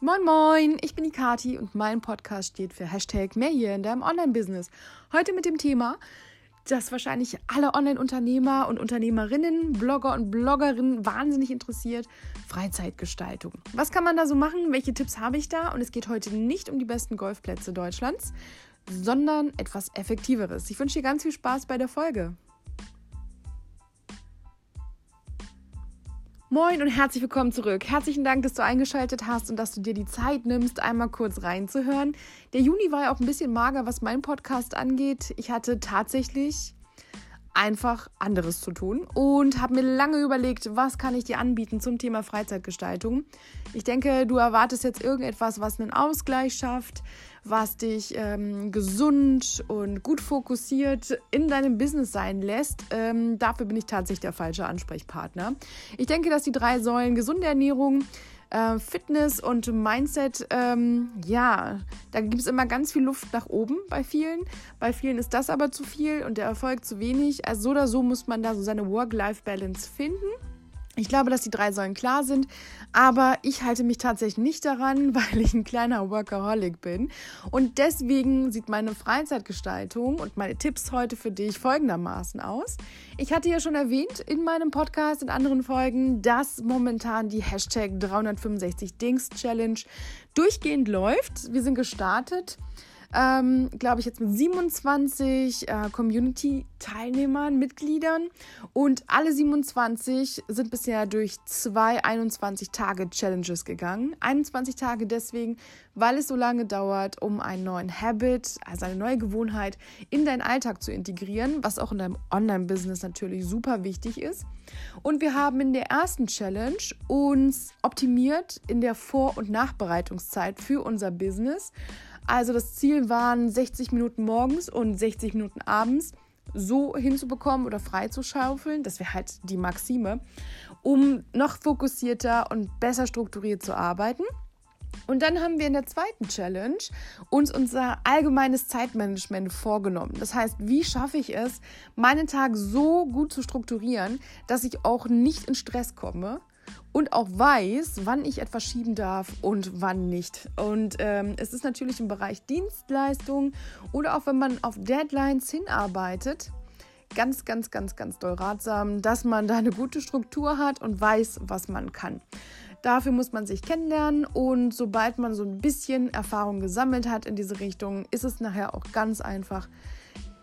Moin Moin, ich bin die Kati und mein Podcast steht für Hashtag mehr hier in deinem Online-Business. Heute mit dem Thema, das wahrscheinlich alle Online-Unternehmer und Unternehmerinnen, Blogger und Bloggerinnen wahnsinnig interessiert, Freizeitgestaltung. Was kann man da so machen? Welche Tipps habe ich da? Und es geht heute nicht um die besten Golfplätze Deutschlands, sondern etwas Effektiveres. Ich wünsche dir ganz viel Spaß bei der Folge. Moin und herzlich willkommen zurück. Herzlichen Dank, dass du eingeschaltet hast und dass du dir die Zeit nimmst, einmal kurz reinzuhören. Der Juni war ja auch ein bisschen mager, was meinen Podcast angeht. Ich hatte tatsächlich einfach anderes zu tun und habe mir lange überlegt, was kann ich dir anbieten zum Thema Freizeitgestaltung. Ich denke, du erwartest jetzt irgendetwas, was einen Ausgleich schafft, was dich ähm, gesund und gut fokussiert in deinem Business sein lässt. Ähm, dafür bin ich tatsächlich der falsche Ansprechpartner. Ich denke, dass die drei Säulen gesunde Ernährung, äh, Fitness und Mindset, ähm, ja, da gibt es immer ganz viel Luft nach oben bei vielen. Bei vielen ist das aber zu viel und der Erfolg zu wenig. Also so oder so muss man da so seine Work-Life-Balance finden. Ich glaube, dass die drei Säulen klar sind, aber ich halte mich tatsächlich nicht daran, weil ich ein kleiner Workaholic bin. Und deswegen sieht meine Freizeitgestaltung und meine Tipps heute für dich folgendermaßen aus. Ich hatte ja schon erwähnt in meinem Podcast in anderen Folgen, dass momentan die Hashtag 365 Dings Challenge durchgehend läuft. Wir sind gestartet ähm, glaube ich, jetzt mit 27 äh, Community-Teilnehmern, Mitgliedern. Und alle 27 sind bisher durch zwei 21-Tage-Challenges gegangen. 21 Tage deswegen, weil es so lange dauert, um einen neuen Habit, also eine neue Gewohnheit in deinen Alltag zu integrieren, was auch in deinem Online-Business natürlich super wichtig ist. Und wir haben in der ersten Challenge uns optimiert in der Vor- und Nachbereitungszeit für unser Business. Also das Ziel waren 60 Minuten morgens und 60 Minuten abends so hinzubekommen oder freizuschaufeln, das wäre halt die Maxime, um noch fokussierter und besser strukturiert zu arbeiten. Und dann haben wir in der zweiten Challenge uns unser allgemeines Zeitmanagement vorgenommen. Das heißt, wie schaffe ich es, meinen Tag so gut zu strukturieren, dass ich auch nicht in Stress komme und auch weiß, wann ich etwas schieben darf und wann nicht. Und ähm, es ist natürlich im Bereich Dienstleistung oder auch wenn man auf Deadlines hinarbeitet, ganz, ganz, ganz, ganz doll ratsam, dass man da eine gute Struktur hat und weiß, was man kann. Dafür muss man sich kennenlernen und sobald man so ein bisschen Erfahrung gesammelt hat in diese Richtung, ist es nachher auch ganz einfach,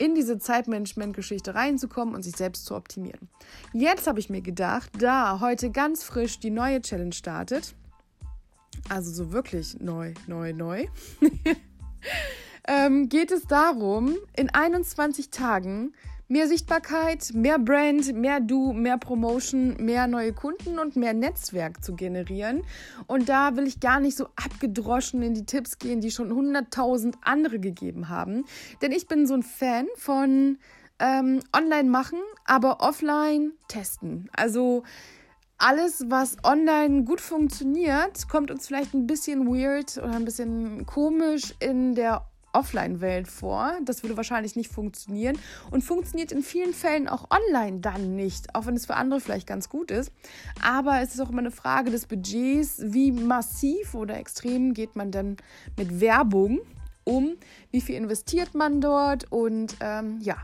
in diese Zeitmanagement-Geschichte reinzukommen und sich selbst zu optimieren. Jetzt habe ich mir gedacht, da heute ganz frisch die neue Challenge startet, also so wirklich neu, neu, neu, ähm, geht es darum, in 21 Tagen mehr Sichtbarkeit, mehr Brand, mehr Du, mehr Promotion, mehr neue Kunden und mehr Netzwerk zu generieren. Und da will ich gar nicht so abgedroschen in die Tipps gehen, die schon 100.000 andere gegeben haben. Denn ich bin so ein Fan von ähm, Online machen, aber offline testen. Also alles, was online gut funktioniert, kommt uns vielleicht ein bisschen weird oder ein bisschen komisch in der Offline-Welt vor. Das würde wahrscheinlich nicht funktionieren und funktioniert in vielen Fällen auch online dann nicht, auch wenn es für andere vielleicht ganz gut ist. Aber es ist auch immer eine Frage des Budgets, wie massiv oder extrem geht man denn mit Werbung um, wie viel investiert man dort und ähm, ja,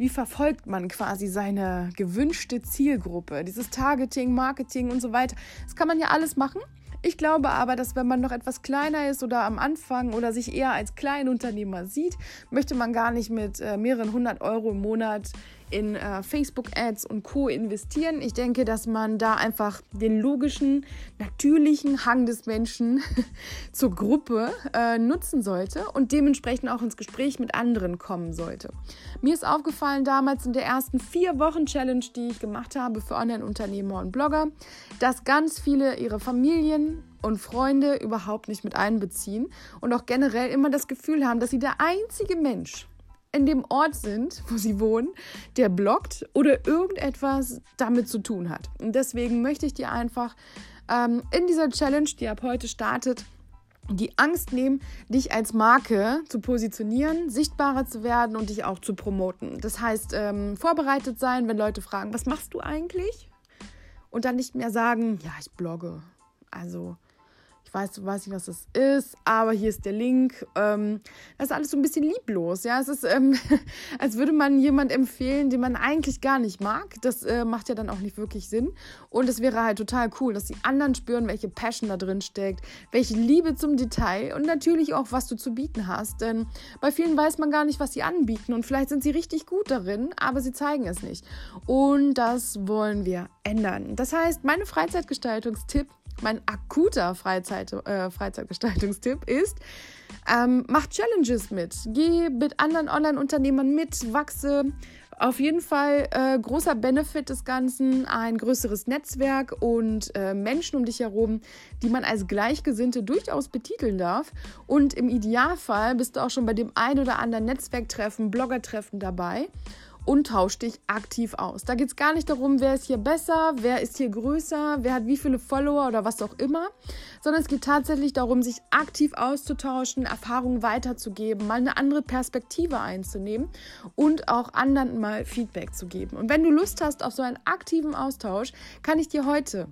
wie verfolgt man quasi seine gewünschte Zielgruppe, dieses Targeting, Marketing und so weiter. Das kann man ja alles machen. Ich glaube aber, dass wenn man noch etwas kleiner ist oder am Anfang oder sich eher als Kleinunternehmer sieht, möchte man gar nicht mit äh, mehreren hundert Euro im Monat in äh, Facebook-Ads und Co. investieren. Ich denke, dass man da einfach den logischen, natürlichen Hang des Menschen zur Gruppe äh, nutzen sollte und dementsprechend auch ins Gespräch mit anderen kommen sollte. Mir ist aufgefallen damals in der ersten vier Wochen Challenge, die ich gemacht habe für Online-Unternehmer und Blogger, dass ganz viele ihre Familien und Freunde überhaupt nicht mit einbeziehen und auch generell immer das Gefühl haben, dass sie der einzige Mensch in dem Ort sind, wo sie wohnen, der bloggt oder irgendetwas damit zu tun hat. Und deswegen möchte ich dir einfach ähm, in dieser Challenge, die ab heute startet, die Angst nehmen, dich als Marke zu positionieren, sichtbarer zu werden und dich auch zu promoten. Das heißt, ähm, vorbereitet sein, wenn Leute fragen, was machst du eigentlich? Und dann nicht mehr sagen, ja, ich blogge. Also Ich weiß, du weißt nicht, was das ist, aber hier ist der Link. Ähm, das ist alles so ein bisschen lieblos. Ja, es ist, ähm, als würde man jemand empfehlen, den man eigentlich gar nicht mag. Das äh, macht ja dann auch nicht wirklich Sinn. Und es wäre halt total cool, dass die anderen spüren, welche Passion da drin steckt, welche Liebe zum Detail und natürlich auch, was du zu bieten hast. Denn bei vielen weiß man gar nicht, was sie anbieten und vielleicht sind sie richtig gut darin, aber sie zeigen es nicht. Und das wollen wir ändern. Das heißt, meine Freizeitgestaltungstipp mein akuter Freizeit, äh, Freizeitgestaltungstipp ist, ähm, mach Challenges mit. Geh mit anderen Online-Unternehmern mit, wachse. Auf jeden Fall äh, großer Benefit des Ganzen, ein größeres Netzwerk und äh, Menschen um dich herum, die man als Gleichgesinnte durchaus betiteln darf. Und im Idealfall bist du auch schon bei dem ein oder anderen Netzwerktreffen, Bloggertreffen dabei und tausch dich aktiv aus. Da geht es gar nicht darum, wer ist hier besser, wer ist hier größer, wer hat wie viele Follower oder was auch immer, sondern es geht tatsächlich darum, sich aktiv auszutauschen, Erfahrungen weiterzugeben, mal eine andere Perspektive einzunehmen und auch anderen mal Feedback zu geben. Und wenn du Lust hast auf so einen aktiven Austausch, kann ich dir heute,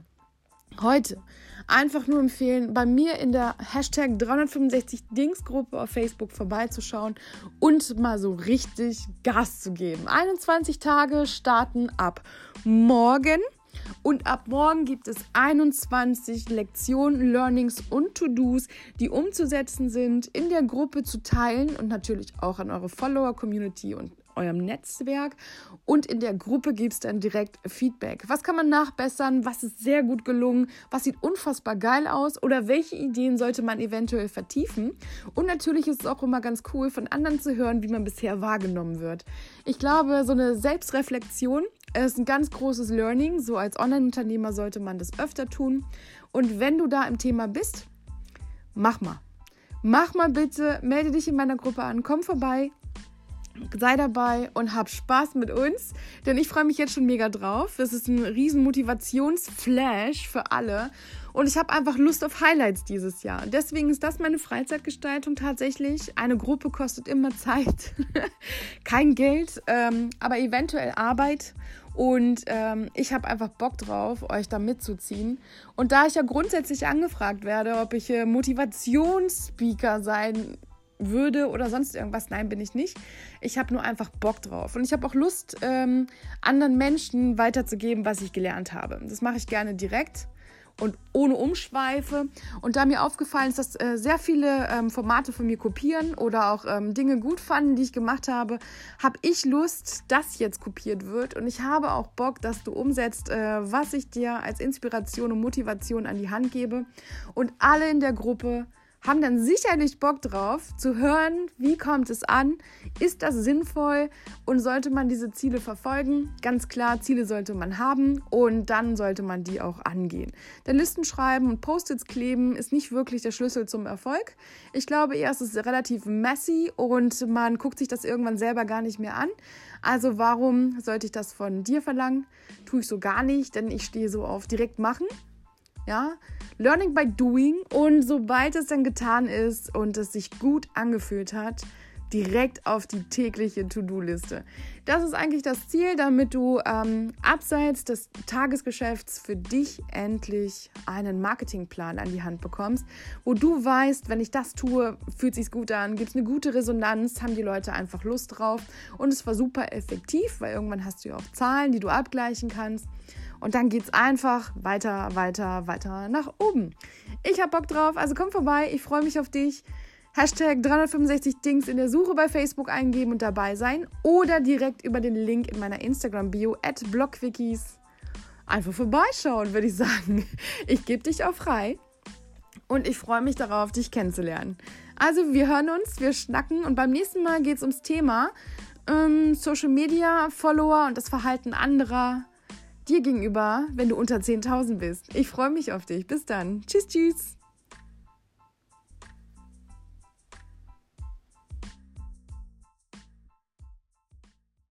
heute einfach nur empfehlen, bei mir in der Hashtag 365 Dings Gruppe auf Facebook vorbeizuschauen und mal so richtig Gas zu geben. 21 Tage starten ab morgen. Und ab morgen gibt es 21 Lektionen, Learnings und To-Dos, die umzusetzen sind, in der Gruppe zu teilen und natürlich auch an eure Follower-Community und eurem Netzwerk und in der Gruppe gibt es dann direkt Feedback. Was kann man nachbessern? Was ist sehr gut gelungen? Was sieht unfassbar geil aus? Oder welche Ideen sollte man eventuell vertiefen? Und natürlich ist es auch immer ganz cool, von anderen zu hören, wie man bisher wahrgenommen wird. Ich glaube, so eine Selbstreflexion ist ein ganz großes Learning. So als Online-Unternehmer sollte man das öfter tun. Und wenn du da im Thema bist, mach mal. Mach mal bitte, melde dich in meiner Gruppe an, komm vorbei, sei dabei und hab Spaß mit uns, denn ich freue mich jetzt schon mega drauf. Das ist ein riesen Motivationsflash für alle und ich habe einfach Lust auf Highlights dieses Jahr. Deswegen ist das meine Freizeitgestaltung tatsächlich. Eine Gruppe kostet immer Zeit, kein Geld, ähm, aber eventuell Arbeit. Und ähm, ich habe einfach Bock drauf, euch da mitzuziehen. Und da ich ja grundsätzlich angefragt werde, ob ich äh, Motivationsspeaker sein würde oder sonst irgendwas. Nein, bin ich nicht. Ich habe nur einfach Bock drauf. Und ich habe auch Lust, ähm, anderen Menschen weiterzugeben, was ich gelernt habe. Das mache ich gerne direkt und ohne Umschweife. Und da mir aufgefallen ist, dass äh, sehr viele ähm, Formate von mir kopieren oder auch ähm, Dinge gut fanden, die ich gemacht habe, habe ich Lust, dass jetzt kopiert wird. Und ich habe auch Bock, dass du umsetzt, äh, was ich dir als Inspiration und Motivation an die Hand gebe. Und alle in der Gruppe haben dann sicherlich Bock drauf zu hören, wie kommt es an, ist das sinnvoll und sollte man diese Ziele verfolgen? Ganz klar, Ziele sollte man haben und dann sollte man die auch angehen. Denn Listen schreiben und Post-its kleben ist nicht wirklich der Schlüssel zum Erfolg. Ich glaube eher, es ist relativ messy und man guckt sich das irgendwann selber gar nicht mehr an. Also warum sollte ich das von dir verlangen? Tue ich so gar nicht, denn ich stehe so auf direkt machen ja, Learning by Doing und sobald es dann getan ist und es sich gut angefühlt hat, direkt auf die tägliche To-Do-Liste. Das ist eigentlich das Ziel, damit du ähm, abseits des Tagesgeschäfts für dich endlich einen Marketingplan an die Hand bekommst, wo du weißt, wenn ich das tue, fühlt sich gut an, gibt es eine gute Resonanz, haben die Leute einfach Lust drauf und es war super effektiv, weil irgendwann hast du ja auch Zahlen, die du abgleichen kannst. Und dann geht es einfach weiter, weiter, weiter nach oben. Ich habe Bock drauf, also komm vorbei, ich freue mich auf dich. Hashtag 365 Dings in der Suche bei Facebook eingeben und dabei sein oder direkt über den Link in meiner Instagram-Bio at blogquickies einfach vorbeischauen, würde ich sagen. Ich gebe dich auch frei und ich freue mich darauf, dich kennenzulernen. Also wir hören uns, wir schnacken und beim nächsten Mal geht es ums Thema ähm, Social Media, Follower und das Verhalten anderer dir gegenüber, wenn du unter 10.000 bist. Ich freue mich auf dich. Bis dann. Tschüss, tschüss.